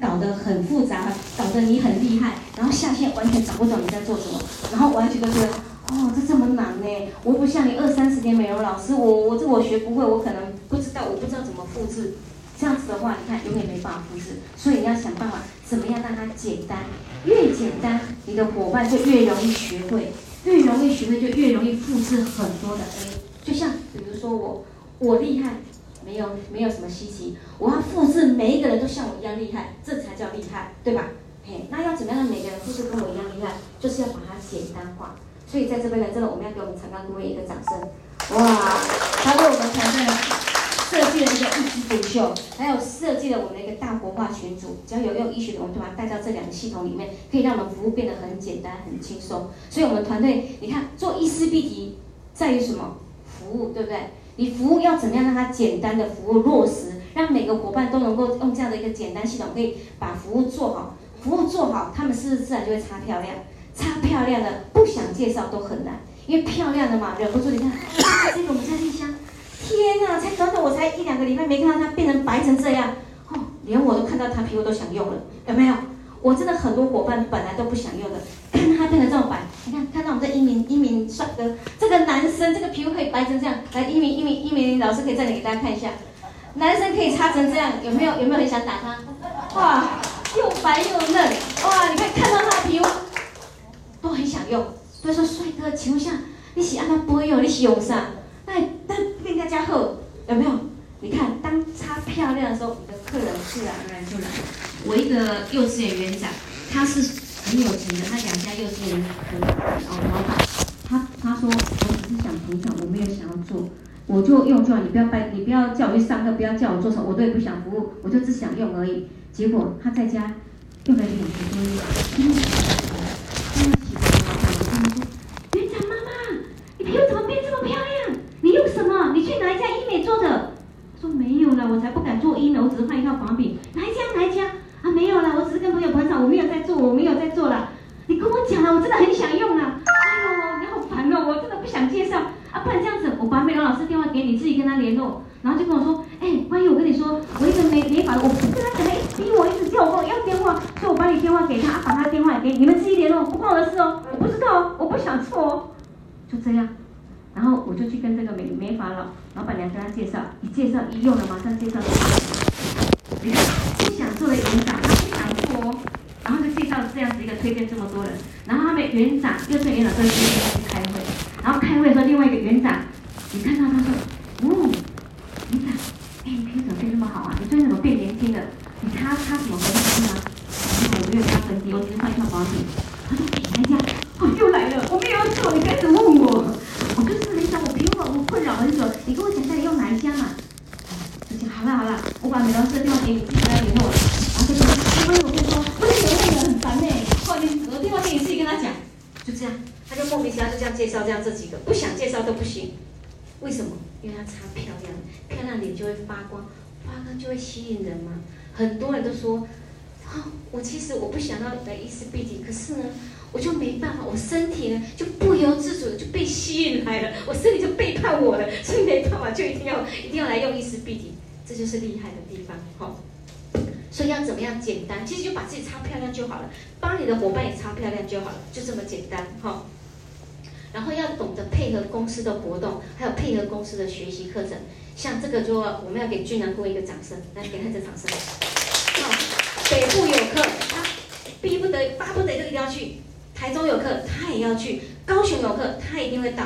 搞得很复杂，搞得你很厉害，然后下线完全找不到你在做什么，然后完全都觉得，哦，这这么难呢？我不像你二三十年美容老师，我我这我学不会，我可能不知道，我不知道怎么复制。这样子的话，你看永远没办法复制，所以你要想办法，怎么样让它简单？越简单，你的伙伴就越容易学会，越容易学会就越容易复制很多的 A。就像比如说我，我厉害，没有没有什么稀奇，我要复制每一个人都像我一样厉害，这才叫厉害，对吧？嘿，那要怎么样让每个人复制跟我一样厉害？就是要把它简单化。所以在这边呢，真的我们要给我们长刚顾问一个掌声。哇，他为我们团队。设计了一个一枝独秀，还有设计了我们的一个大活化群组，只要有用医学的，我们就把它带到这两个系统里面，可以让我们服务变得很简单、很轻松。所以，我们团队，你看做医师必提在于什么？服务，对不对？你服务要怎么样让它简单的服务落实，让每个伙伴都能够用这样的一个简单系统，可以把服务做好。服务做好，他们是不是自然就会擦漂亮？擦漂亮的，不想介绍都很难，因为漂亮的嘛，忍不住你看，这个我们家丽香。天呐，才短短我才一两个礼拜没看到它变成白成这样，哦，连我都看到她皮肤都想用了，有没有？我真的很多伙伴本来都不想用的，他变成这么白，你看看到我们这一名一名帅哥，这个男生这个皮肤可以白成这样，来一鸣一鸣一鸣老师可以再来给大家看一下，男生可以擦成这样，有没有？有没有很想打他？哇，又白又嫩，哇，你看看到他的皮肤都很想用，所以说帅哥，请问一下，你喜欢他不会用，你喜用啥？那那跟大家后有没有？你看，当擦漂亮的时候，你的客人自然而然就来了。我一个幼稚园园长，他是很有钱的，他两家幼稚园的哦老板。他他说，我只是想捧场，我没有想要做，我就用就好，你不要拜，你不要叫我去上课，不要叫我做什么，我都也不想服务，我就只想用而已。结果他在家用了两个多月，真的很喜欢。他喜欢老板，我跟他说，园长妈妈，你皮肤怎么变这么漂亮？你用什么？你去哪一家医美做的？说没有了，我才不敢做医美，我只是换一套仿品。哪一家？哪一家？啊，没有了，我只是跟朋友捧场，我没有在做，我没有在做了。你跟我讲了，我真的很想用啊。哎呦，你好烦哦，我真的不想介绍啊，不然这样子，我把美容老师电话给你，自己跟他联络，然后就跟我说，哎，万一我跟你说，我一个美美发的，我不跟他讲，哎，逼我一直叫我要电话，所以我把你电话给他，把他电话给你，你们自己联络，不关我的事哦，我不知道哦，我不想做哦，就这样。然后我就去跟这个美美发老老板娘跟他介绍，一介绍一用了，马上介绍。你看，不想做的园长，他不想做哦，然后就介绍这样子一个推荐这么多人，然后他们园长又是园长，都是今天去开会，然后开会的时候，另外一个园长，你看到他说，哦，园长，哎，你皮肤怎么变这么好啊？你最近怎么变年轻了？你擦擦什么粉底吗？然后我没有擦粉底，我只是换一套保养品。他说，哎，来家，哦，又来了，我没有做，你开始问我。我就是很想，我皮肤我困扰很久，你跟我讲一下你用哪一家嘛？就讲好了好了，我把美容师的电话给你，自己来联络。然后就说，因为我跟你说，我的美容人很烦呢，不好意思，我的电话给你，自己跟他讲。就这样，他就莫名其妙就这样介绍这样这几个，不想介绍都不行。为什么？因为他擦漂亮，漂亮脸就会发光，发光就会吸引人嘛。很多人都说，啊，我其实我不想要来医师必提，可是呢。我就没办法，我身体呢就不由自主的就被吸引来了，我身体就背叛我了，所以没办法，就一定要一定要来用医师必提，这就是厉害的地方，好。所以要怎么样简单？其实就把自己擦漂亮就好了，帮你的伙伴也擦漂亮就好了，就这么简单，哈。然后要懂得配合公司的活动，还有配合公司的学习课程，像这个就我们要给俊南哥一个掌声，来给他一个掌声。好，北部有课，他逼不得巴不得就一定要去。台中有课，他也要去；高雄有课，他一定会到。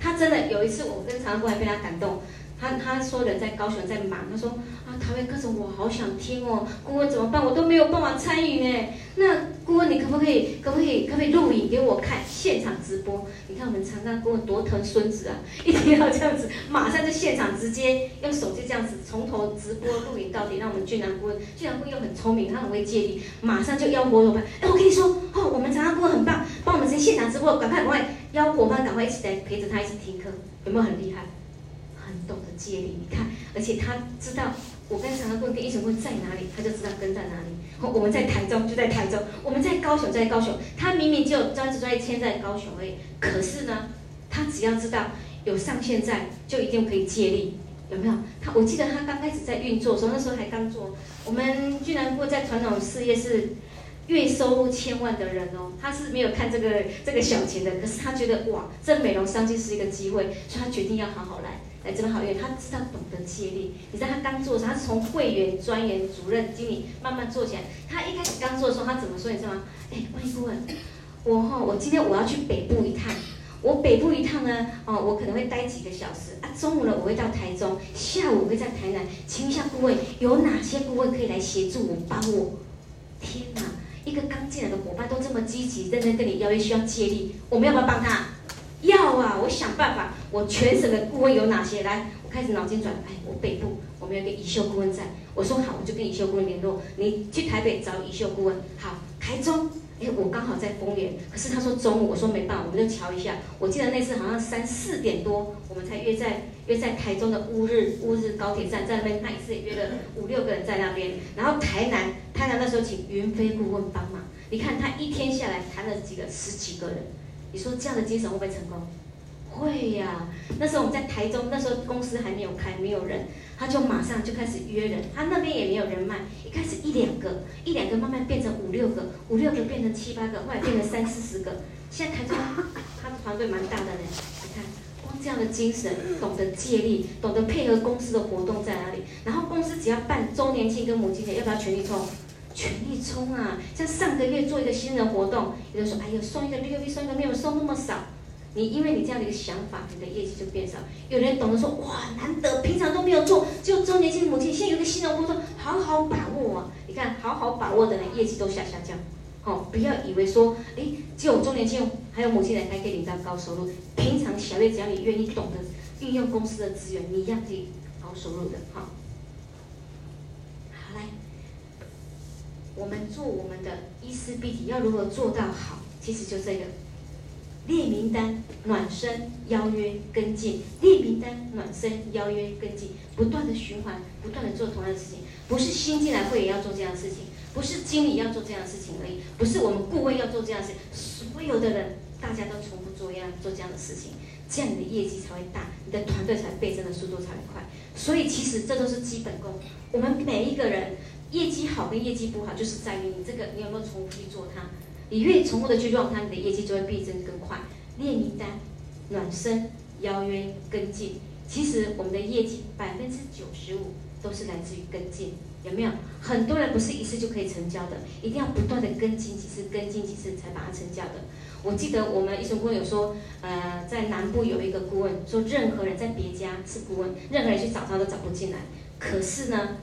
他真的有一次，我跟长官还被他感动。他他说人在高雄在忙，他说啊，台湾课程我好想听哦，顾问怎么办？我都没有办法参与呢。那顾问你可不可以可不可以可不可以录影给我看现场直播？你看我们长庚顾问多疼孙子啊，一定要这样子，马上就现场直接用手机这样子从头直播录影到底，让我们俊男顾问，俊男顾问又很聪明，他很会接力，马上就邀伙伙伴。哎，我跟你说哦，我们长庚顾问很棒，帮我们直接现场直播，赶快赶快邀伙伴赶快一起来陪着他一起听课，有没有很厉害？懂得接力，你看，而且他知道我跟常常问跟一成问在哪里，他就知道跟在哪里。我们在台中就在台中，我们在高雄在高雄。他明明就专职专业签在高雄而已，可是呢，他只要知道有上线在，就一定可以接力。有没有？他我记得他刚开始在运作的时候，那时候还刚做。我们居然会在传统事业是月收入千万的人哦，他是没有看这个这个小钱的，可是他觉得哇，这美容商机是一个机会，所以他决定要好好来来这边好，因为他知道懂得借力。你知道他刚做的时候，他是从会员、专员、主任、经理慢慢做起来。他一开始刚做的时候，他怎么说？你知道吗？哎，万一顾问，我哈，我今天我要去北部一趟。我北部一趟呢，哦，我可能会待几个小时啊。中午呢，我会到台中，下午我会在台南。请问一下顾问，有哪些顾问可以来协助我帮我？天哪，一个刚进来的伙伴都这么积极认真跟你邀约，需要借力，我们要不要帮他？要啊！我想办法，我全省的顾问有哪些？来，我开始脑筋转，哎，我北部我们有个乙秀顾问在，我说好，我就跟乙秀顾问联络。你去台北找乙秀顾问，好，台中。哎，我刚好在丰原，可是他说中午，我说没办法，我们就瞧一下。我记得那次好像三四点多，我们才约在约在台中的乌日乌日高铁站，在那边那一次也约了五六个人在那边。然后台南台南那时候请云飞顾问帮忙，你看他一天下来谈了几个十几个人，你说这样的精神会不会成功？会呀、那时候我们在台中，那时候公司还没有开，没有人，他就马上就开始约人，他那边也没有人脉，一开始一两个，一两个慢慢变成五六个，五六个变成七八个，后来变成三四十个，现在台中他的团队蛮大的呢，你看光这样的精神，懂得借力，懂得配合公司的活动在哪里，然后公司只要办周年庆跟母亲节，要不要全力冲？全力冲啊！像上个月做一个新人活动，有人说，哎呦，送一个六 V，送一个没有送那么少。你因为你这样的一个想法，你的业绩就变少。有人懂得说，哇，难得平常都没有做，就周年庆、母亲，现在有个新人活动，好好把握啊！你看，好好把握的人，业绩都下下降。哦，不要以为说，哎，只有周年庆还有母亲节才可以领到高收入。平常小月只要你愿意懂得运用公司的资源，你一样可以高收入的。哈、哦，好来，我们做我们的伊丝碧体要如何做到好？其实就这个。列名单、暖身、邀约、跟进；列名单、暖身、邀约、跟进，不断的循环，不断的做同样的事情。不是新进来会员要做这样的事情，不是经理要做这样的事情而已，不是我们顾问要做这样的事情，所有的人大家都重复做一样做这样的事情，这样你的业绩才会大，你的团队才倍增的速度才会快。所以其实这都是基本功。我们每一个人业绩好跟业绩不好，就是在于你这个你有没有重复去做它。你越重复的去让它，你的业绩就会倍增更快。列名单、暖身、邀约、跟进，其实我们的业绩百分之九十五都是来自于跟进，有没有？很多人不是一次就可以成交的，一定要不断的跟进几次，跟进几次才把它成交的。我记得我们一中顾问有说，呃，在南部有一个顾问说，任何人在别家是顾问，任何人去找他都找不进来。可是呢，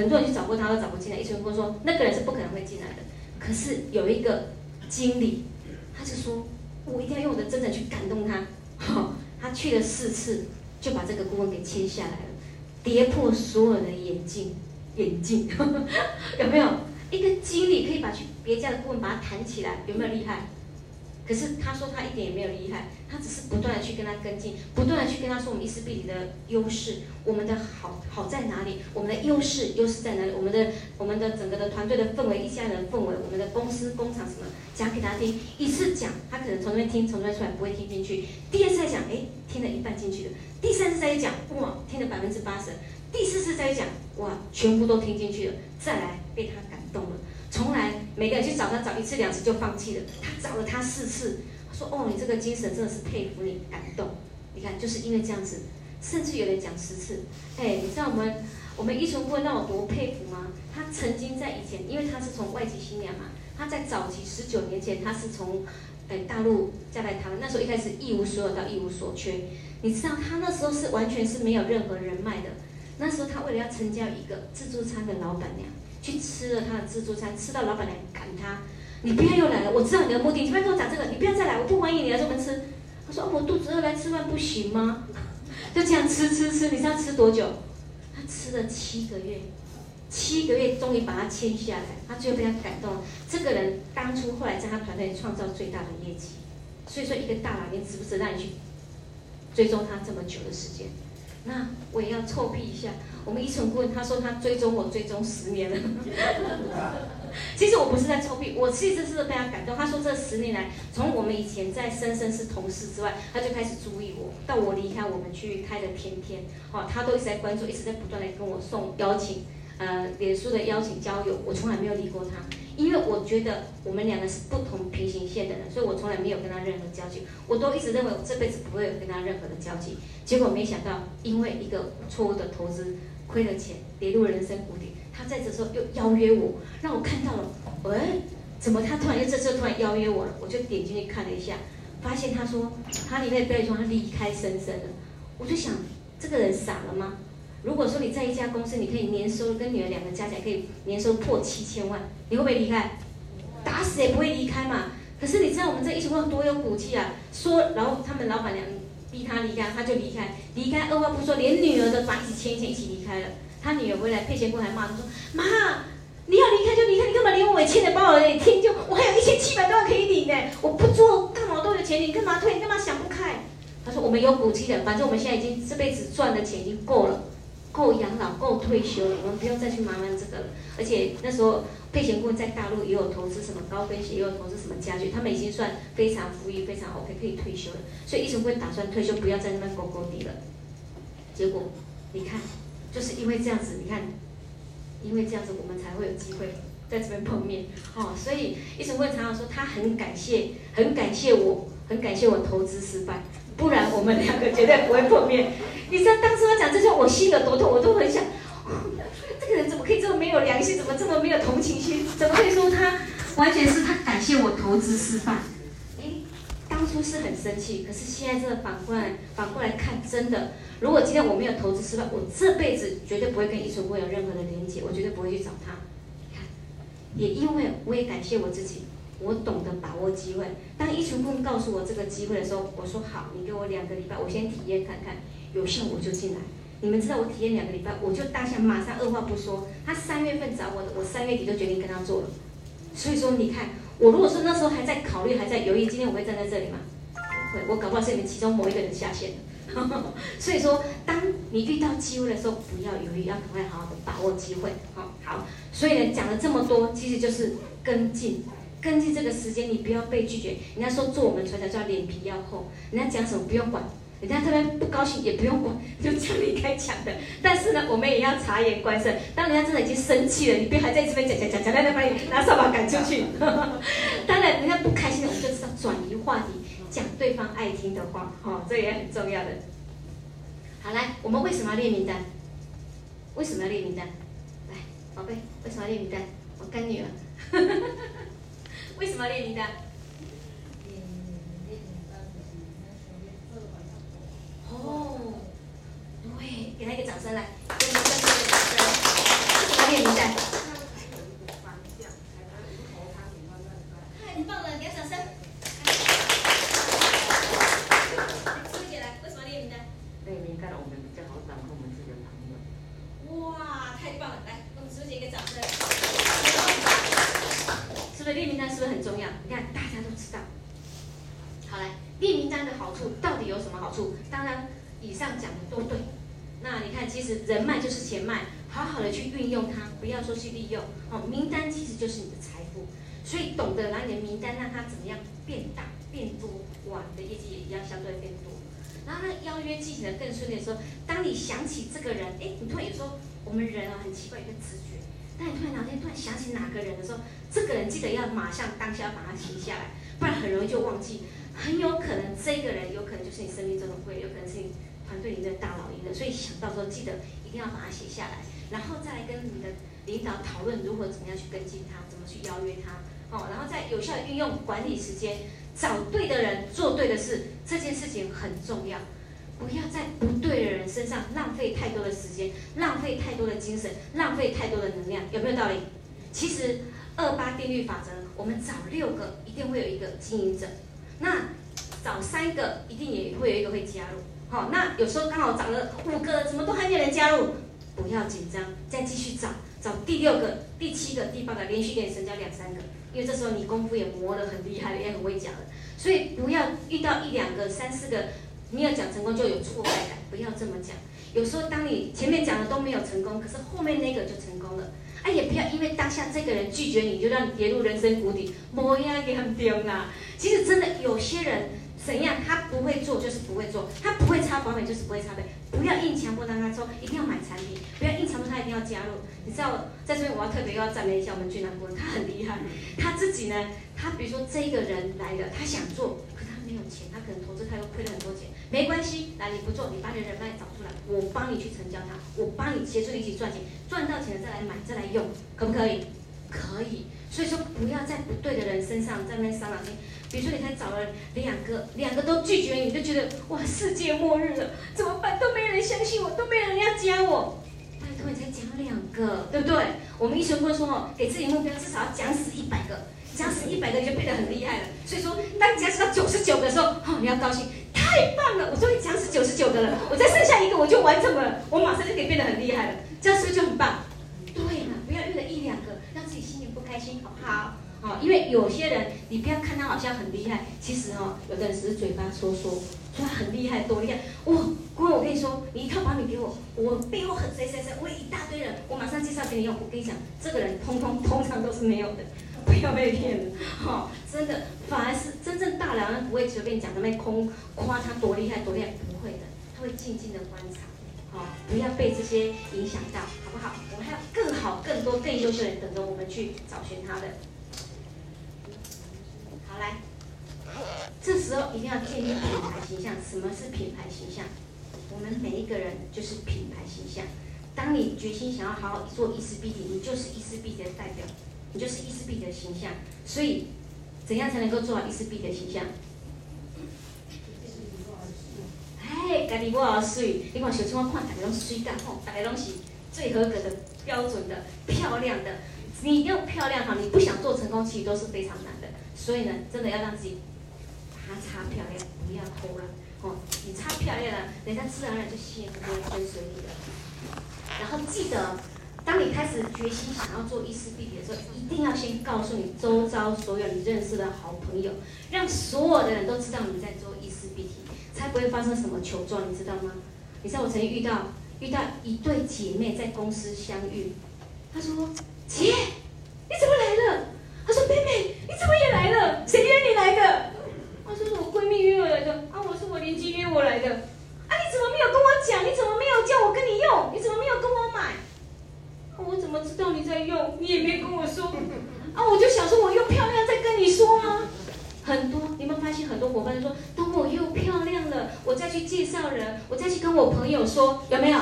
很多人去找过他都找不进来。一中顾问说，那个人是不可能会进来的。可是有一个经理，他就说，我一定要用我的真诚去感动他。好，他去了四次，就把这个顾问给签下来了，跌破所有的眼镜，眼镜 有没有？一个经理可以把去别家的顾问把他谈起来，有没有厉害？可是他说他一点也没有厉害，他只是不断的去跟他跟进，不断的去跟他说我们伊丝碧媞的优势，我们的好好在哪里，我们的优势优势在哪里，我们的我们的整个的团队的氛围，一家人氛围，我们的公司工厂什么，讲给他听，一次讲他可能从那边听，从那边出来不会听进去，第二次再讲，哎，听了一半进去了，第三次再讲，哇，听了百分之八十，第四次再讲，哇，全部都听进去了，再来被他感动了。从来每个人去找他找一次两次就放弃了，他找了他四次，他说哦，你这个精神真的是佩服你，感动。你看就是因为这样子，甚至有人讲十次。哎，你知道我们我们一纯顾问让我多佩服吗？他曾经在以前，因为他是从外籍新娘嘛，他在早期十九年前他是从哎大陆嫁来台湾，那时候一开始一无所有到一无所缺。你知道他那时候是完全是没有任何人脉的，那时候他为了要成交一个自助餐的老板娘。去吃了他的自助餐，吃到老板娘赶他，你不要又来了，我知道你的目的，你不要跟我讲这个，你不要再来，我不欢迎你来这边吃。他说：“，我肚子饿来吃饭不行吗？”就这样吃吃吃，你知道吃多久？他吃了七个月，七个月终于把他签下来，他最后被他感动了。这个人当初后来在他团队创造最大的业绩，所以说一个大佬，你值不值让你去追踪他这么久的时间？那我也要臭屁一下，我们伊纯顾问他说他追踪我追踪十年了。其实我不是在臭屁，我其实是非常感动。他说这十年来，从我们以前在深深是同事之外，他就开始注意我。到我离开我们去开的天天，哦，他都一直在关注，一直在不断的跟我送邀请，呃，脸书的邀请交友，我从来没有理过他，因为我觉得我们两个是不同平行线的人，所以我从来没有跟他任何交集。我都一直认为我这辈子不会有跟他任何的交集。结果没想到，因为一个错误的投资，亏了钱，跌入了人生谷底。他在这时候又邀约我，让我看到了，喂、怎么他突然又这次突然邀约我了？我就点进去看了一下，发现他说他里面标题说他离开深深了。我就想，这个人傻了吗？如果说你在一家公司，你可以年收入跟女儿两个加起来可以年收入破七千万，你会不会离开？打死也不会离开嘛。可是你知道我们这一群人多有骨气啊！说，然后他们老板娘逼他离开，他就离开，离开二话不说，连女儿都把一起牵一牵一起离开了。他女儿回来，佩贤姑还骂他说：“妈，你要离开就离开，你干嘛连我也欠的包也听？就我还有一千七百多万可以领呢，我不做干嘛都有钱领，你干嘛退？你干嘛想不开？”他说：“我们有骨气的，反正我们现在已经这辈子赚的钱已经够了，够养老，够退休了，我们不用再去麻烦这个了。而且那时候沛贤顾问在大陆也有投资什么高跟鞋，也有投资什么家具，他们已经算非常富裕，非常 OK，可以退休了。所以一成辉打算退休，不要在那边勾勾地了。结果你看。”就是因为这样子，你看，因为这样子，我们才会有机会在这边碰面，哦，所以一成辉常常说他很感谢，很感谢我，很感谢我投资失败，不然我们两个绝对不会碰面。你知道当时我讲这些，我心有多痛，我都很想，这个人怎么可以这么没有良心，怎么这么没有同情心，怎么可以说他完全是他感谢我投资失败？当初是很生气，可是现在真的反过来反过来看，真的，如果今天我没有投资失败，我这辈子绝对不会跟易成辉有任何的连接，我绝对不会去找他。看，也因为我也感谢我自己，我懂得把握机会。当易成辉告诉我这个机会的时候，我说好，你给我两个礼拜，我先体验看看，有效我就进来。你们知道我体验两个礼拜，我就当下马上二话不说，他三月份找我的，我三月底就决定跟他做了。所以说，你看。我如果说那时候还在考虑，还在犹豫，今天我会站在这里吗？不会，我搞不好是你们其中某一个人下线。所以说，当你遇到机会的时候，不要犹豫，要赶快好好的把握机会。好，好。所以呢，讲了这么多，其实就是跟进，跟进这个时间，你不要被拒绝。人家说做我们传销叫脸皮要厚，人家讲什么不用管。人家这边不高兴也不用管，就讲你该讲的。但是呢，我们也要察言观色。当人家真的已经生气了，你别还在这边讲讲讲讲，来来把你拿扫把赶出去。当然，人家不开心了，我们就知道转移话题，讲对方爱听的话。哦，这也很重要的。好，来，我们为什么要列名单？为什么要列名单？来，宝贝，为什么要列名单？我干女儿。为什么要列名单？哦，对，给他一个掌声来，给你们专业的掌声。为什么列名单？太棒了，给他掌声。师姐来，为什么列名单？列名单我们比较好掌控我们自己的朋友。哇，太棒了，来，给我们师姐一个掌声。是不是列名单是不是很重要？你看，大家都知道。好来。列名单的好处到底有什么好处？当然，以上讲的都对。那你看，其实人脉就是钱脉，好好的去运用它，不要说去利用。哦，名单其实就是你的财富，所以懂得拿你的名单让它怎么样变大、变多，哇，你的业绩也一样相对变多。然后呢，邀约进行的更顺利的时候，当你想起这个人，哎，你突然有时候我们人啊很奇怪，有个直觉，当你突然哪天突然想起哪个人的时候，这个人记得要马上当下把它写下来，不然很容易就忘记。很有可能这个人有可能就是你生命中的贵人，有可能是你团队里的大老爷，所以想到时候记得一定要把它写下来，然后再来跟你的领导讨论如何怎么样去跟进他，怎么去邀约他，哦，然后再有效运用管理时间，找对的人做对的事，这件事情很重要，不要在不对的人身上浪费太多的时间，浪费太多的精神，浪费太多的能量，有没有道理？其实二八定律法则，我们找六个一定会有一个经营者。那找三个，一定也会有一个会加入。好，那有时候刚好找了五个，怎么都还没有人加入？不要紧张，再继续找，找第六个、第七个、第八个，连续给你成交两三个。因为这时候你功夫也磨得很厉害，也很会讲了。所以不要遇到一两个、三四个没有讲成功就有挫败感，不要这么讲。有时候当你前面讲的都没有成功，可是后面那个就成功了。哎，也不要因为当下这个人拒绝你，就让你跌入人生谷底。莫要给他丢啊！其实真的有些人怎样，他不会做就是不会做，他不会擦保险就是不会插保。不要硬强迫让他说，一定要买产品，不要硬强迫他一定要加入。你知道，在这边我要特别要赞美一下我们俊南顾问，他很厉害。他自己呢，他比如说这个人来了，他想做，没有钱，他可能投资他又亏了很多钱。没关系，来你不做，你把你的人脉找出来，我帮你去成交他，我帮你协助你一起赚钱，赚到钱了再来买，再来用，可不可以？可以。所以说，不要在不对的人身上在那边伤脑筋。比如说，你才找了两个，两个都拒绝你，就觉得哇，世界末日了，怎么办？都没人相信我，都没人要加我。拜托，你才讲两个，对不对？我们医生会说哦，给自己目标至少要讲死一百个，讲死一百个你就变得很厉害了。所以说，当你讲死到九十九的时候，哦，你要高兴。太棒了！我终于讲死九十九个了，我再剩下一个我就完成了，我马上就可以变得很厉害了，这样是不是就很棒？对嘛，不要用了一两个，让自己心情不开心，好不好？好，因为有些人，你不要看他好像很厉害，其实哦，有的人只是嘴巴说说，说他很厉害，多厉害！哇，各位，我跟你说，你一套保险给我，我背后很谁谁谁，我一大堆人，我马上介绍给你用。我跟你讲，这个人通通通常都是没有的。不要被骗了，哈、哦！真的，反而是真正大男人不会随便讲那么空夸他多厉害多厉害，不会的，他会静静的观察，好、不要被这些影响到，好不好？我们还有更好、更多、更优秀的人等着我们去找寻他的。好，来，这时候一定要建立品牌形象。什么是品牌形象？我们每一个人就是品牌形象。当你决心想要好好做伊思碧媞，你就是伊思碧媞的代表。你就是伊思碧的形象，所以怎样才能够做好伊思碧的形象？哎，家己我好水，你看小春我看大家拢水干吼，大家拢是最合格的、标准的、漂亮的。你要漂亮哈，你不想做成功，其实都是非常难的。所以呢，真的要让自己把它擦漂亮，不要偷懒哦。你擦漂亮了，人家自然而然就吸引会跟随你的。然后记得。当你开始决心想要做伊思碧媞的时候，一定要先告诉你周遭所有你认识的好朋友，让所有的人都知道你在做伊思碧媞，才不会发生什么糗状，你知道吗？你知道我曾经遇到遇到一对姐妹在公司相遇，她说：“姐，你怎么来了？”她说：“妹妹，你怎么也来了？谁约你来的？”她说：“是我闺蜜约我来的。”啊，我是我邻居约我来的。啊，你怎么没有跟我讲？你怎么没有叫我跟你用？你怎么没有跟我买？我怎么知道你在用？你也没跟我说啊！我就想说，我又漂亮再跟你说啊。很多，你们发现很多伙伴说，等我又漂亮了，我再去介绍人，我再去跟我朋友说，有没有？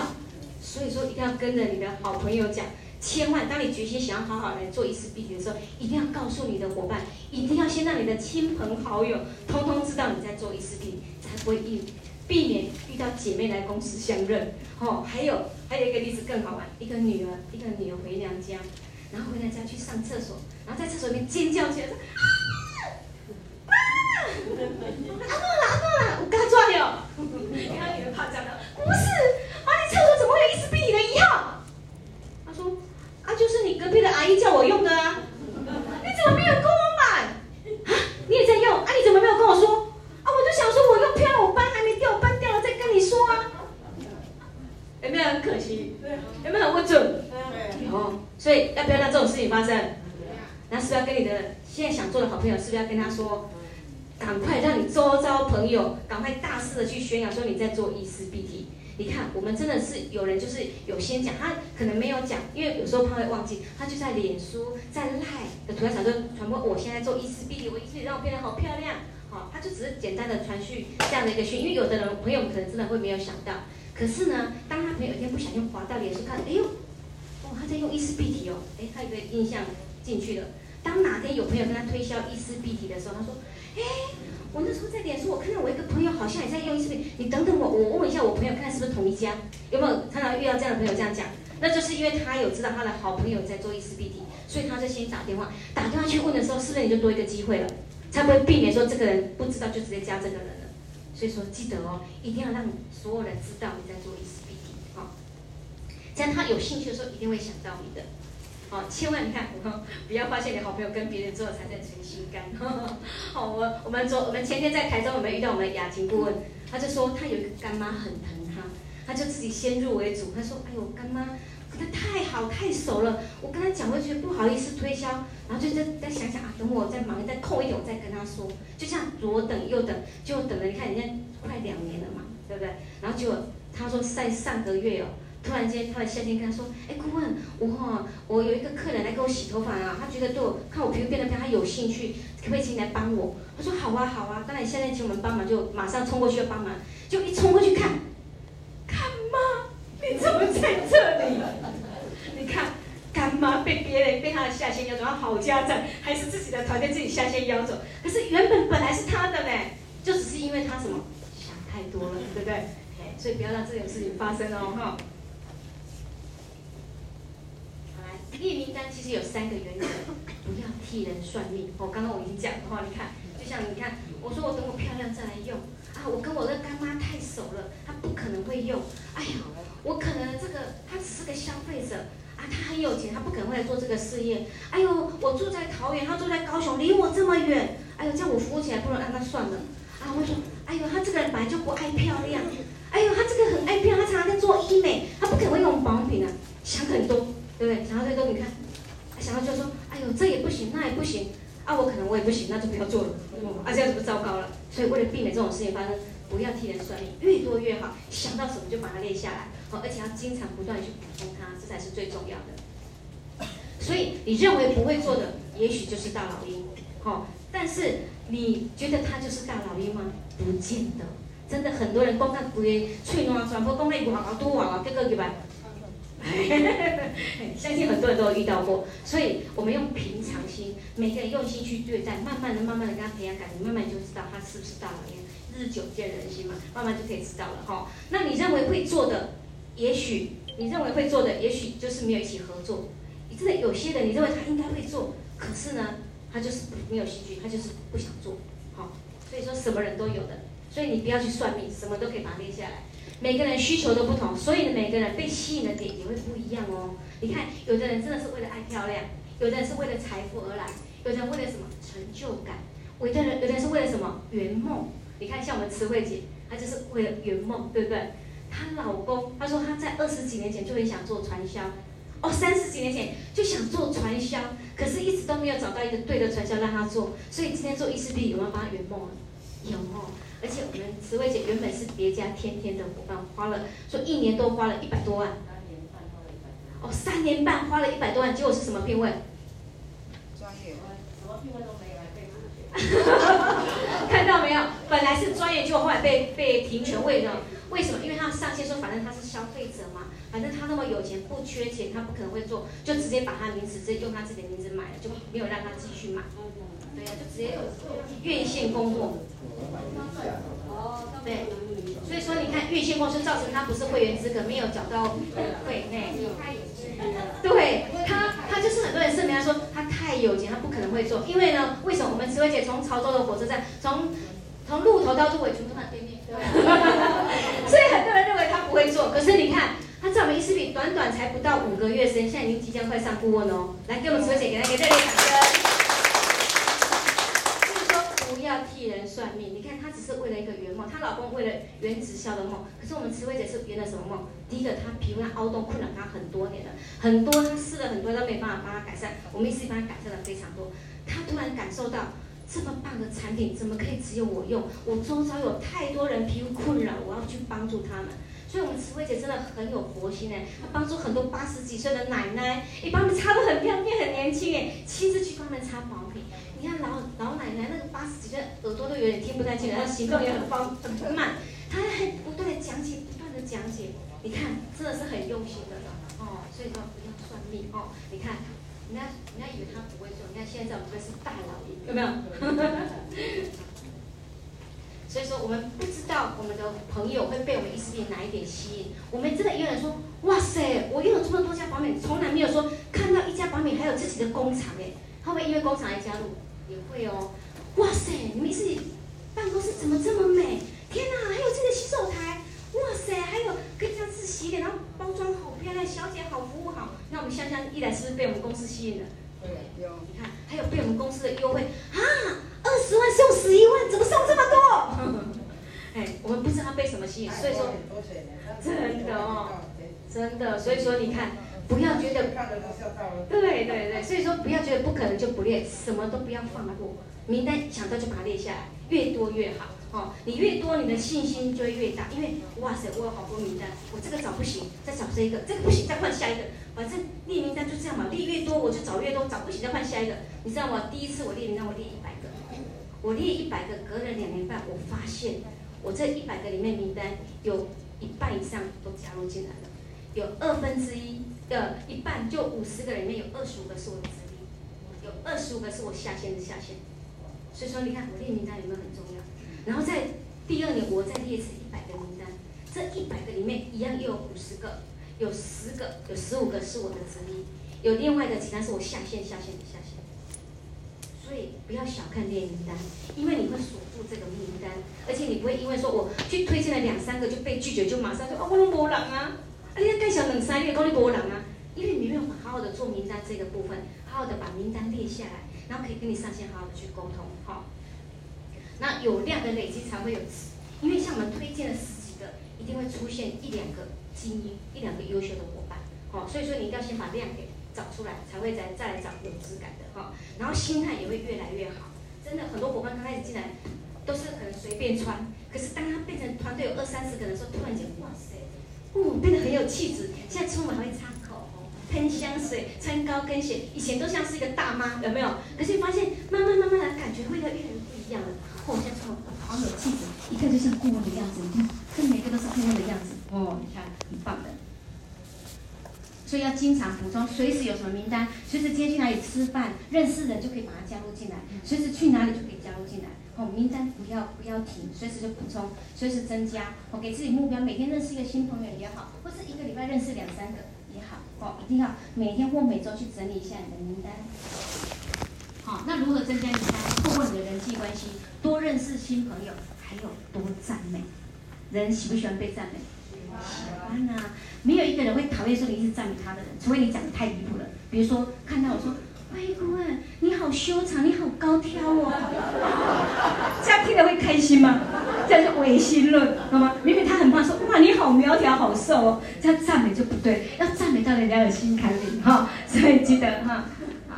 所以说，一定要跟着你的好朋友讲，千万，当你决心想要好好来做伊思碧媞的时候，一定要告诉你的伙伴，一定要先让你的亲朋好友通通知道你在做伊思碧媞，才不会。避免遇到姐妹来公司相认，哦，还有还有一个例子更好玩，一个女儿一个女儿回娘家，然后回娘家去上厕所，然后在厕所里面尖叫起来说啊啊！阿诺啦阿诺啦，我刚抓了，然后女儿怕讲了，不是，啊你厕所怎么会有伊思碧媞的一号？他说啊就是你隔壁的阿姨叫我用的啊，你怎么没有跟我买？啊你也在用啊你怎么没有跟我说？啊我就想说我用漂亮我班还没掉。你说啊，有没有很可惜？有没有很不准？有，所以要不要让这种事情发生？那是不是要跟你的现在想做的好朋友，是不是要跟他说，赶快让你周遭朋友赶快大肆的去宣扬说你在做医师 BT。你看，我们真的是有人就是有先讲，他可能没有讲，因为有时候他会忘记，他就在脸书、在赖的图上就传播，我现在做医师 BT，，我伊思碧媞让我变得好漂亮。好，他就只是简单的传讯这样的一个讯，因为有的人朋友可能真的会没有想到，可是呢，当他朋友有一天不小心滑到脸书看，哎呦，哦，他在用伊思碧媞哦，哎，他有个印象进去了。当哪天有朋友跟他推销伊思碧媞的时候，他说，哎，我那时候在脸书，我看到我一个朋友好像也在用伊思碧，你等等我，我问一下我朋友，看是不是同一家，有没有常常遇到这样的朋友这样讲？那就是因为他有知道他的好朋友在做伊思碧媞，所以他就先打电话，打电话去问的时候，是不是你就多一个机会了？才不会避免说这个人不知道就直接加这个人，所以说记得哦，一定要让所有人知道你在做伊思碧媞，好，这样他有兴趣的时候一定会想到你的，好，千万你看，不要发现你好朋友跟别人做才在存心肝，好，我我们昨我们前天在台中，我们遇到我们雅琴顾问，他就说他有一个干妈很疼他，他就自己先入为主，他说：“哎呦，干妈他太好太熟了，我跟他讲，我觉得不好意思推销，然后就在在想想啊，等我再忙再空一点，我再跟他说。就这样左等右等，就等了，你看人家快两年了嘛，对不对？然后结果他说在上个月哦。”突然间，他的夏天跟他说：“哎，顾问，我，我有一个客人来给我洗头发啊，他觉得对我看我皮肤变得漂亮，他有兴趣，可不可以请你来帮我？”他说：“好啊，好啊，当然现在请我们帮忙，就马上冲过去要帮忙，就一冲过去看，干妈，你怎么在这里？你看，干妈被别人被他下线要走，好家长，还是自己的团队自己下线要走，可是原本本来是他的呢，就只是因为他什么想太多了，对不对？所以不要让这种事情发生哦，哈。”列名单其实有三个原则，不要替人算命。哦，刚刚我已经讲的话，你看，就像你看，我说我等我漂亮再来用啊，我跟我的干妈太熟了，她不可能会用。哎呀，我可能这个她只是个消费者啊，他很有钱，他不可能会来做这个事业。哎呦，我住在桃园，他住在高雄，离我这么远，哎呦，这样我服务起来不如让她算了。啊，我说，哎呦，他这个人本来就不爱漂亮，哎呦，他这个很爱漂亮，她常常在做医美，他不可能会用保养品啊，想很多。对不对？想到最多，你看，想到就说，哎呦，这也不行，那也不行，啊，我可能我也不行，那就不要做了，啊，这样子不糟糕了。所以为了避免这种事情发生，不要替人算命，越多越好。想到什么就把它列下来，好，而且要经常不断去补充它，这才是最重要的。所以你认为不会做的，也许就是大老鹰，好，但是你觉得他就是大老鹰吗？不见得，真的很多人光看不会，吹暖传播，功力不好，好多啊，这个对吧？相信很多人都有遇到过，所以我们用平常心，每个人用心去对待，慢慢的、慢慢的跟他培养感情，慢慢就知道他是不是大老鹰。日久见人心嘛，慢慢就可以知道了哈。那你认为会做的，也许你认为会做的，也许就是没有一起合作。你真的有些人，你认为他应该会做，可是呢，他就是没有兴趣，他就是不想做。好，所以说什么人都有的，所以你不要去算命，什么都可以把它列下来。每个人需求都不同，所以每个人被吸引的点也会不一样哦。你看，有的人真的是为了爱漂亮，有的人是为了财富而来，有的人为了什么成就感，有的人有的人是为了什么圆梦。你看，像我们慈惠姐，她就是为了圆梦，对不对？她老公，她说她在二十几年前就很想做传销，哦，三十几年前就想做传销，可是一直都没有找到一个对的传销让她做，所以今天做 E4B 有没有帮她圆梦啊？有哦。而且我们慈惠姐原本是别家天天的伙伴，花了说一年多花了一百多万。哦，三年半花了一百多万，结果是什么聘位？专业，什么聘位都没有，被。看到没有？本来是专业，结果后来被被停权位的。为什么？因为他上线说，反正他是消费者嘛，反正他那么有钱，不缺钱，他不可能会做，就直接把他名字直接用他自己的名字买了，就没有让他继续买。对呀，就直接院线工作。对，所以说你看，院线公司造成他不是会员资格，没有缴到会内。对他，他就是很多人证明他说他太有钱，他不可能会做。因为呢，为什么我们慈惠姐从潮州的火车站，从从鹿头到鹿尾，全部在对面。所以很多人认为他不会做，可是你看，他在我们 E4B 短短才不到五个月时间，现在已经即将快上顾问哦。来，给我们慈惠姐给他给热烈掌声。要替人算命，你看她只是为了一个圆梦，她老公为了圆直销的梦，可是我们慈惠姐是圆了什么梦？第一个，她皮肤上凹洞困扰她很多年了，很多她试了很多都没办法帮她改善，我们一直帮她改善了非常多。她突然感受到这么棒的产品怎么可以只有我用？我周遭有太多人皮肤困扰，我要去帮助他们。所以，我们慈惠姐真的很有佛心哎，她帮助很多八十几岁的奶奶，也帮她们擦得很漂亮，很年轻哎，亲自去帮她们擦保养品。你看老老奶奶那个八十几岁，耳朵都有点听不太清，然后行动也很方很慢，她还不断的讲解，不断的讲解。你看，真的是很用心的哦。所以说不要算命哦。你看，人家人家以为他不会做，你看现在我们这是大老鹰，有没有？所以说，我们不知道我们的朋友会被我们 E4B 哪一点吸引。我们真的也有人说，哇塞，我拥有这么多家保险，从来没有说看到一家保险还有自己的工厂哎，会不会因为工厂来加入？也会哦。哇塞，你们 E4B 办公室怎么这么美？天哪，还有这个洗手台，哇塞，还有可以这样子洗脸，然后包装好漂亮，小姐好，服务好。那我们香香一来是不是被我们公司吸引了？对，有。你看，还有被我们公司的优惠啊。二十万送十一万，怎么送这么多？哎，我们不知道他被什么吸引？所以说，真的哦，真的，所以说你看，不要觉得，对对对，所以说不要觉得不可能就不列，什么都不要放过，名单想到就把它列下来，越多越好。哦，你越多，你的信心就会越大，因为哇塞，我有好多名单，我这个找不行，再找这一个，这个不行，再换下一个，反正列名单就这样嘛，列越多我就找越多，找不行再换下一个。你知道吗？第一次我列名单，我列一百个，我列一百个，隔了两年半，我发现我这一百个里面名单有一半以上都加入进来了，有二分之一的一半，就五十个里面有二十五个是我的子弟，有二十五个是我下线的下线，所以说你看我列名单有没有很重要？然后在第二年，我再列一次一百个名单，这一百个里面一样又有五十个，有十个，有十五个是我的子弟，有另外的其他是我下线下线的下线。所以不要小看列名单，因为你会锁住这个名单，而且你不会因为说我去推荐了两三个就被拒绝，就马上说哦，我都没人啊，啊你要盖小冷三月，讲你没人啊，因为你没有好好的做名单这个部分，好好的把名单列下来，然后可以跟你上线好好的去沟通，好。那有量的累积才会有，因为像我们推荐了十几个，一定会出现一两个精英，一两个优秀的伙伴，哦，所以说你一定要先把量给找出来，才会再再来找有质感的哈，然后心态也会越来越好。真的很多伙伴刚开始进来都是很随便穿，可是当他变成团队有二三十个人的时候，突然间哇塞，哦，变得很有气质，现在出门还会擦口红、喷香水、穿高跟鞋，以前都像是一个大妈，有没有？可是发现慢慢慢慢的感觉会越来越不一样了。哦，现在穿好有气质，一看就像顾问的样子，你看，跟每个都是顾问的样子，哦，你看很棒的。所以要经常补充，随时有什么名单，随时今天去哪里吃饭，认识人就可以把它加入进来，随时去哪里就可以加入进来。哦，名单不要不要停，随时就补充，随时增加。哦，给自己目标，每天认识一个新朋友也好，或是一个礼拜认识两三个也好。哦，一定要每天或每周去整理一下你的名单。好，那如何增加名单？透过你的人际关系，多认识新朋友，还有多赞美。人喜不喜欢被赞美？喜欢啊！没有一个人会讨厌说你一直赞美他的人，除非你讲的太离谱了。比如说，看到我说：“喂，顾问，你好修长，你好高挑哦。”这样听了会开心吗？这样是违心论，好吗？明明他很胖，说：“哇，你好苗条，好瘦哦。”这样赞美就不对，要赞美到人家的心坎里哈。所以记得哈。好，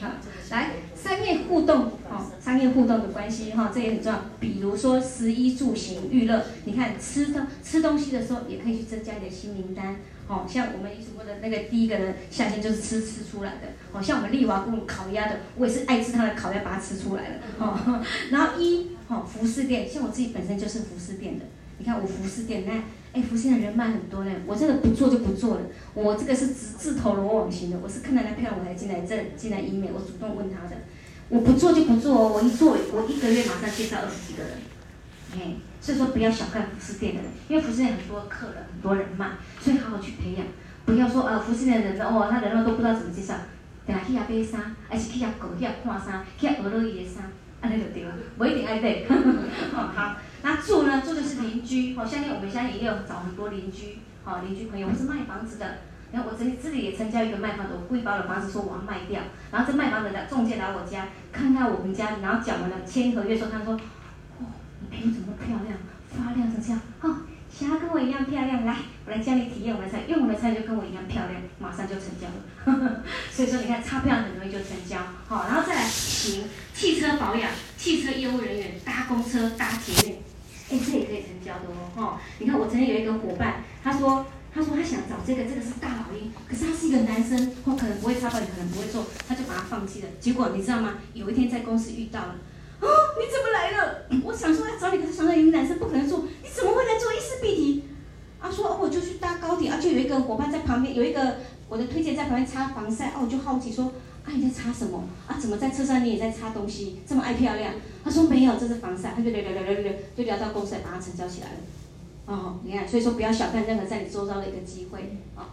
好来，商业互动，哦，商业互动的关系，哈，这也很重要。比如说，食衣住行娱乐，你看吃的吃东西的时候，也可以去增加你的新名单，哦，像我们一直说的那个第一个人夏天就是吃吃出来的，哦，像我们丽华顾问烤鸭的，我也是爱吃他的烤鸭，把它吃出来了，哦，然后一，哦，服饰店，像我自己本身就是服饰店的，你看我服饰店，那。哎，福星的人脉很多呢，我真的不做就不做了。我这个是自自投罗网型的，我是看到那漂亮我才进来这进来医美，我主动问他的。我不做就不做哦，我一做我一个月马上介绍二十几个人。哎，所以说不要小看服饰店的人，因为服饰店很多客人很多人脉，所以好好去培养。不要说呃服饰店的人哦，他人脉都不知道怎么介绍，等下去遐买衫，还是去遐购遐看衫，去遐学乐伊的衫，安尼就对了，不一定爱买。哦好。那住呢？住的是邻居，好，下面我们现在也有找很多邻居，好，邻居朋友，我是卖房子的，然后我这里这里也成交一个卖房的，我故意把我的房子说我要卖掉，然后这卖房的中介来我家，看看我们家，然后讲完了签合约说，他说，哦，你皮肤怎么漂亮，发亮成这样，哦，想要跟我一样漂亮，来，我来教你体验我们的菜，用我们的菜就跟我一样漂亮，马上就成交了，呵呵，所以说你看钞票很容易就成交，好，然后再来行汽车保养，汽车业务人员搭公车搭捷运。哎，这也可以成交的哦，哈！你看，我曾经有一个伙伴，他说，他说他想找这个，这个是大老鹰，可是他是一个男生，我可能不会插保，也可能不会做，他就把它放弃了。结果你知道吗？有一天在公司遇到了，啊，你怎么来了？我想说要找你，可是想到一个男生不可能做，你怎么会来做医师必提？他说，哦，我就去搭高铁，啊，就有一个伙伴在旁边，有一个我的推荐在旁边擦防晒，哦，我就好奇说。啊，你在擦什么？啊，怎么在车上你也在擦东西？这么爱漂亮？他说没有，这是防晒。他就聊聊聊聊聊，就聊到公司，把他成交起来了。哦，你看，所以说不要小看任何在你周遭的一个机会啊。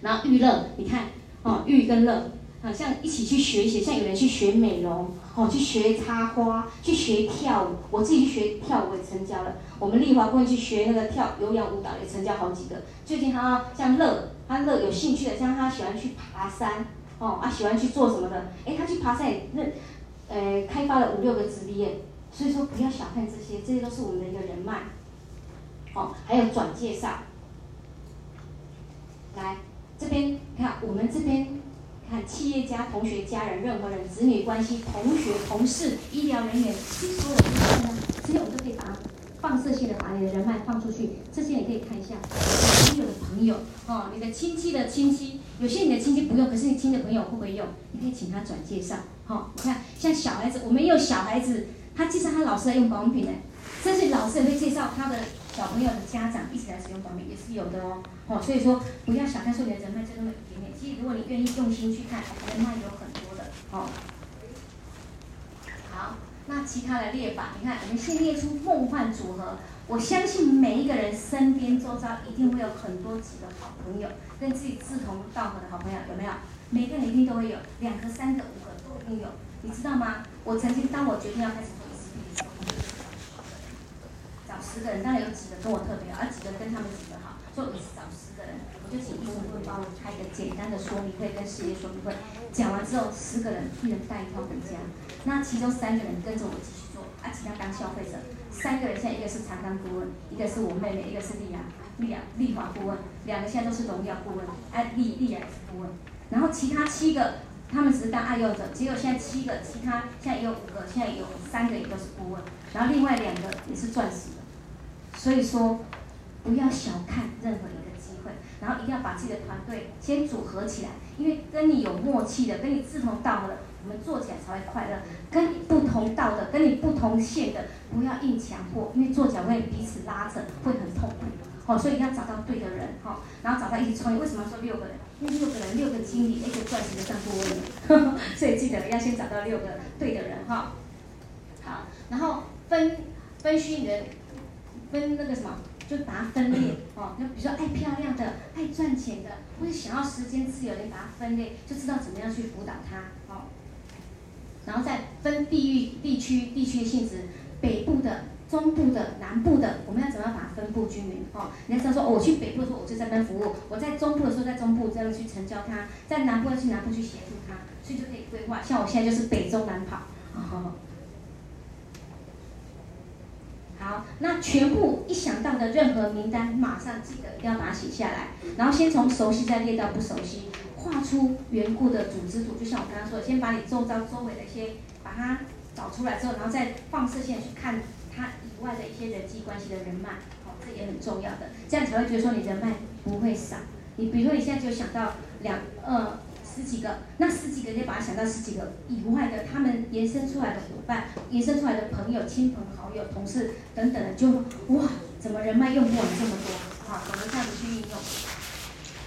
然后娱乐，你看，哦，娱跟乐，好像一起去学习，像有人去学美容，哦，去学插花，去学跳舞。我自己去学跳舞也成交了。我们丽华过去学那个跳有氧舞蹈也成交好几个。最近他像乐，他乐有兴趣的，像他喜欢去爬山。哦啊，喜欢去做什么的？哎，他去爬山也，那，呃，开发了五六个子弟耶。所以说，不要小看这些，这些都是我们的一个人脉。哦，还有转介绍。来这边看，我们这边看企业家、同学、家人、任何人、子女关系、同学、同事、医疗人员，这所有的东西呢，这些我们都可以把放射性的把你的人脉放出去。这些你可以看一下，朋友的朋友哦，你的亲戚的亲戚，有些你的亲戚不用，可是你亲的朋友会不会用？你可以请他转介绍。好、哦，你看像小孩子，我们也有小孩子，他介绍他老师来用保养品呢，甚至老师也会介绍他的。小朋友的家长一起来使用保养品也是有的哦，哦，所以说不要小看说你的人脉就那么一点点，其实如果你愿意用心去看，人脉有很多的哦。好，那其他的列法，你看我们先列出梦幻组合，我相信每一个人身边周遭一定会有很多几个好朋友，跟自己志同道合的好朋友，有没有？每个人一定都会有，两个、三个、五个都一定有，你知道吗？我曾经当我决定要开始做。十个人当然有几个跟我特别好，而几个跟他们几个好，所以我是找十个人，我就请医生会帮我开一个简单的说明会跟事业说明会，讲完之后十个人一人带一套回家，那其中三个人跟着我继续做，啊，其他当消费者，三个人现在一个是长庚顾问，一个是我妹妹，一个是丽雅丽雅丽华顾问，两个现在都是荣耀顾问，哎丽丽雅是顾问，然后其他七个他们只是当爱用者，只有现在七个，其他现在也有五个，现在有三个也都是顾问，然后另外两个也是钻石的。所以说，不要小看任何一个机会，然后一定要把自己的团队先组合起来，因为跟你有默契的、跟你志同道合的，我们做起来才会快乐；跟你不同道的、跟你不同线的，不要硬强迫，因为做起来会彼此拉扯，会很痛苦。好，所以一定要找到对的人，哈，然后找到一起创业。为什么要说六个人？因为六个人，六个经理，一个钻石的上顾问，所以记得要先找到六个对的人，哈。好，然后分分析你的。分那个什么，就把它分类哦。那比如说爱漂亮的、爱赚钱的，或者想要时间自由的，把它分类，就知道怎么样去辅导他哦。然后再分地域、地区、地区的性质，北部的、中部的、南部的，我们要怎么样把它分布均匀哦？你要知道说，我去北部的时候，我就在那边服务；我在中部的时候，在中部这样去成交他；在南部要去南部去协助他，所以就可以规划。像我现在就是北中南跑。哦好，那全部一想到的任何名单，马上记得要把它写下来，然后先从熟悉再列到不熟悉，画出缘故的组织图，就像我刚刚说的，先把你周遭周围的一些把它找出来之后，然后再放射线去看它以外的一些人际关系的人脉，好，这也很重要的，这样才会觉得说你人脉不会少。你比如说你现在就想到两呃。十几个，那十几个你把它想到十几个以外的，他们延伸出来的伙伴，延伸出来的朋友、亲朋好友、同事等等的，就哇，怎么人脉用不完这么多？好，怎么这样子去运用？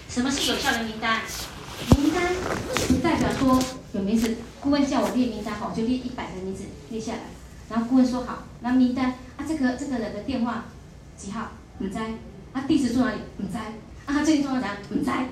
什么是有效的名单？名单不代表说有名字，顾问叫我列名单，好，就列一百个名字列下来，然后顾问说好，那名单啊，这个这个人的电话几号？你在？啊地址住哪里？你在？啊，最近住哪里？你在？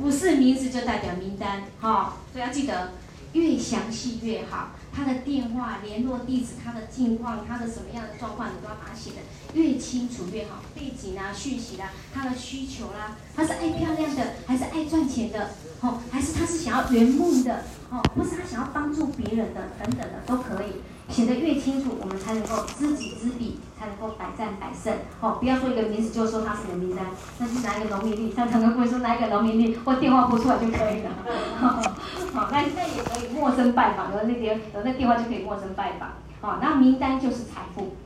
不是名字就代表名单，哈、哦，所以要记得越详细越好。他的电话、联络地址、他的近况、他的什么样的状况，你都要把它写的越清楚越好。背景啊、讯息啦、啊、他的需求啦、啊，他是爱漂亮的还是爱赚钱的？哦，还是他是想要圆梦的？哦，或是他想要帮助别人的？等等的都可以。写得越清楚，我们才能够知己知彼，才能够百战百胜。哦，不要说一个名字就说他是你的名单，那就拿一个农民历，像他们会说拿一个农民历或电话拨出来就可以了。好、哦，那那也可以陌生拜访，有那些有那电话就可以陌生拜访。好、哦，那名单就是财富。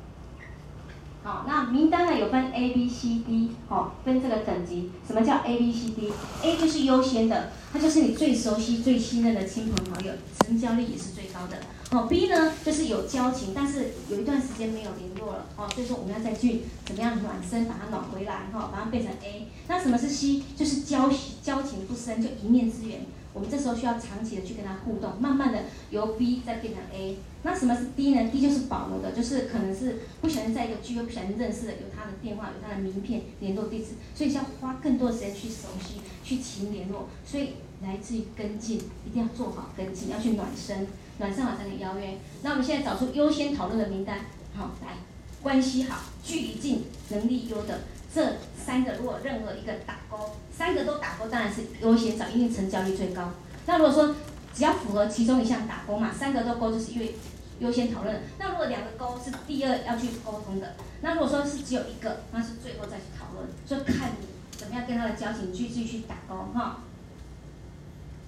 好、那名单呢有分 A、B、C、D，好，分这个等级。什么叫 A、B、C、D？A 就是优先的，它就是你最熟悉、最信任的亲朋好友，成交率也是最高的。哦，B 呢就是有交情，但是有一段时间没有联络了，哦，所以说我们要再去怎么样暖身，把它暖回来，哈、把它变成 A。那什么是 C？就是交交情不深，就一面之缘。我们这时候需要长期的去跟他互动，慢慢的由 B 再变成 A。那什么是 D 呢？D 就是保留的，就是可能是不小心在一个聚会不小心认识的，有他的电话，有他的名片、联络地址，所以需要花更多的时间去熟悉、去勤联络。所以来自于跟进，一定要做好跟进，要去暖身。暖上好才能邀约。那我们现在找出优先讨论的名单，好，来，关系好、距离近、能力优的这三个，如果任何一个打勾，三个都打勾，当然是优先找，因为成交率最高。那如果说只要符合其中一项打勾嘛，三个都勾就是越优先讨论。那如果两个勾是第二要去沟通的，那如果说是只有一个，那是最后再去讨论。所以看你怎么样跟他的交情，继续去打勾哈。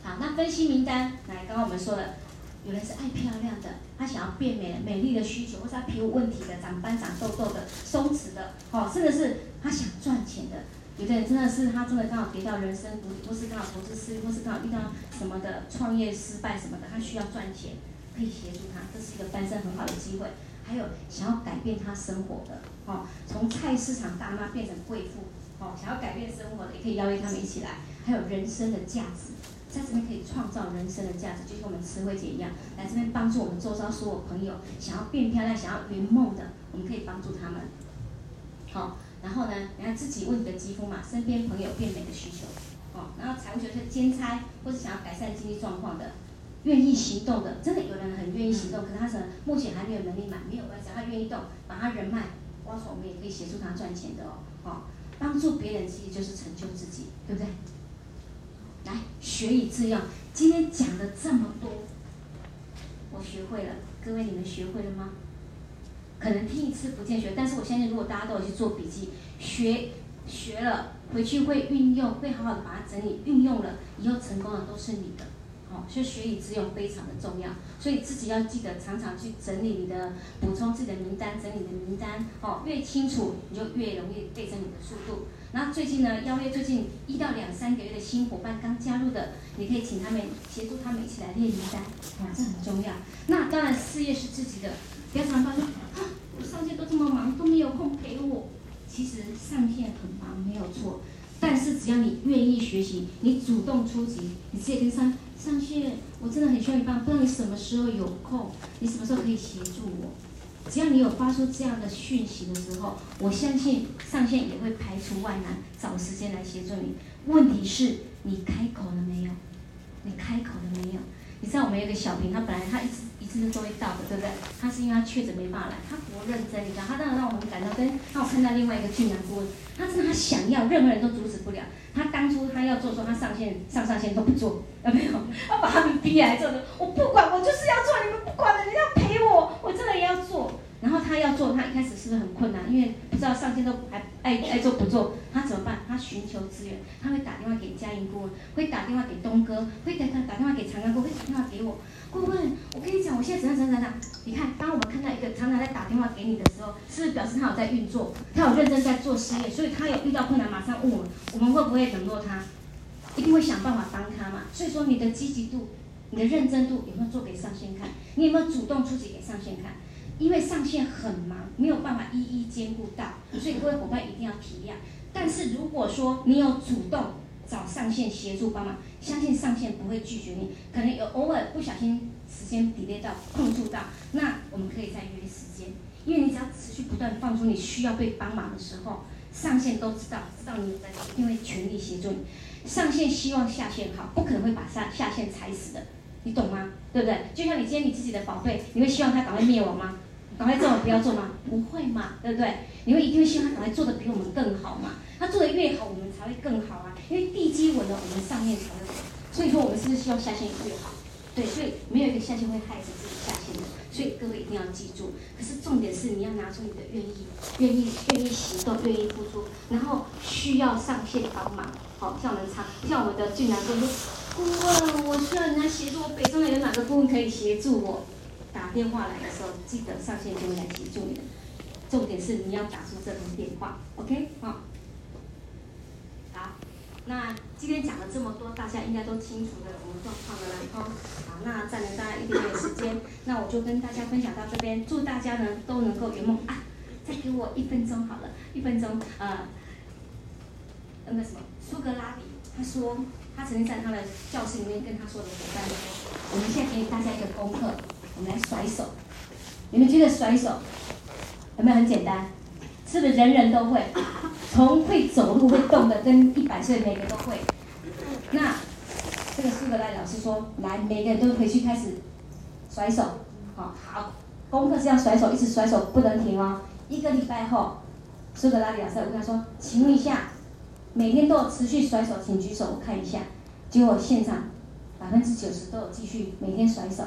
好，那分析名单，来，刚刚我们说了，有人是爱漂亮的，他想要变美、美丽的需求，或者他皮肤问题的、长斑、长痘痘的、松弛的，哦，甚至是他想赚钱的。有的人真的是他真的刚好跌到人生谷底，或是刚好投资失利，或是刚好遇到什么的创业失败什么的，他需要赚钱，可以协助他，这是一个翻身很好的机会。还有想要改变他生活的，哦，从菜市场大妈变成贵妇，哦，想要改变生活的，也可以邀约他们一起来。还有人生的价值，在这边可以创造人生的价值，就像我们慈惠姐一样，来这边帮助我们周遭所有朋友想要变漂亮、想要圆梦的，我们可以帮助他们。好。然后呢，你看自己问你的肌肤嘛，身边朋友变美的需求，哦，然后财务学是兼差或是想要改善经济状况的，愿意行动的，真的有人很愿意行动，可是他是目前还没有能力买，没有关系，他愿意动，把他人脉挖出，我们也可以协助他赚钱的哦，哦，帮助别人其实就是成就自己，对不对？来，学以致用，今天讲了这么多，我学会了，各位你们学会了吗？可能听一次不见学，但是我相信，如果大家都有去做笔记，学学了回去会运用，会好好的把它整理运用了，以后成功的都是你的。好，所以学以致用非常的重要，所以自己要记得常常去整理你的补充自己的名单，整理你的名单，哦，越清楚你就越容易倍增你的速度。然后最近呢，邀约最近一到两三个月的新伙伴刚加入的，你可以请他们协助他们一起来列名单，哇，这很重要。那当然事业是自己的。不要常常说啊，上线都这么忙，都没有空陪我。其实上线很忙没有错，但是只要你愿意学习，你主动出击，你直接跟上上线，我真的很需要你帮，不知道你什么时候有空，你什么时候可以协助我。只要你有发出这样的讯息的时候，我相信上线也会排除万难，找时间来协助你。问题是你开口了没有？你开口了没有？你知道我们有个小平，他本来他一直。是都会到的，对不对？他是因为他确诊没办法来，他不认真，你知道？他真的让我们感到跟让我看到另外一个俊男顾问，他真的他想要，任何人都阻止不了。他当初他要做说，他上线上上线都不做，有没有？他把他们逼来做的，我不管，我就是要做，你们不管了，你要陪我，我真的也要做。然后他要做，他一开始是不是很困难？因为不知道上线都还爱爱做不做，他怎么办？他寻求资源，他会打电话给佳音顾问，会打电话给东哥，会打打电话给长安哥，会打电话给我。顾问，我跟你讲，我现在怎样怎样怎样？你看，当我们看到一个常常在打电话给你的时候，是不是表示他有在运作，他有认真在做事业，所以他有遇到困难马上问我们，我们会不会冷落他？一定会想办法帮他嘛。所以说，你的积极度、你的认真度有没有做给上线看？你有没有主动出击给上线看？因为上线很忙，没有办法一一兼顾到，所以各位伙伴一定要体谅。但是如果说你有主动，找上线协助帮忙，相信上线不会拒绝你。可能有偶尔不小心时间 delay 到碰触到，那我们可以再约时间。因为你只要持续不断放出你需要被帮忙的时候，上线都知道，知道你有在，因为全力协助你。上线希望下线好，不可能会把下下线踩死的，你懂吗？对不对？就像你今天你自己的宝贝，你会希望他赶快灭亡吗？赶快做，不要做吗？不会嘛，对不对？你会一定会希望他赶快做得比我们更好嘛？他做得越好，我们才会更好啊！因为地基稳了，我们上面才会。所以说，我们是不是希望下线越好？对，所以没有一个下线会害死自己下线的。所以各位一定要记住。可是重点是你要拿出你的愿意、愿意、愿意行动、愿意付出，然后需要上线帮忙。好，像我们常，像我们的俊男哥说：“顾问，我需要人家协助我，北中南有哪个顾问可以协助我？”打电话来的时候，记得上线就会来协助你的。重点是你要打出这通电话，OK？好。好，那今天讲了这么多，大家应该都清楚的我们状况了，然后好，那占了大家一点点时间，那我就跟大家分享到这边，祝大家呢都能够圆梦啊！再给我一分钟好了，一分钟，呃，那个什么，苏格拉底，他说他曾经在他的教室里面跟他说的伙伴说，我们现在给大家一个功课。我们来甩手，你们觉得甩手有没有很简单？是不是人人都会？从会走路会动的，跟一百岁每个都会。那这个苏格拉底老师说，来，每个人都回去开始甩手。好，好，功课是要甩手，一直甩手不能停哦。一个礼拜后，苏格拉底老师我跟他说，请问一下，每天都有持续甩手，请举手我看一下。结果现场百分之九十都有继续每天甩手。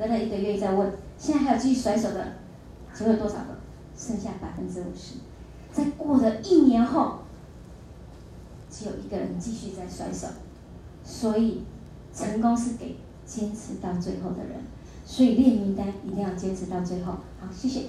隔了一个月再问，现在还有继续甩手的，只有多少个？剩下百分之五十。在过了一年后，只有一个人继续在甩手。所以，成功是给坚持到最后的人。所以列名单一定要坚持到最后。好，谢谢。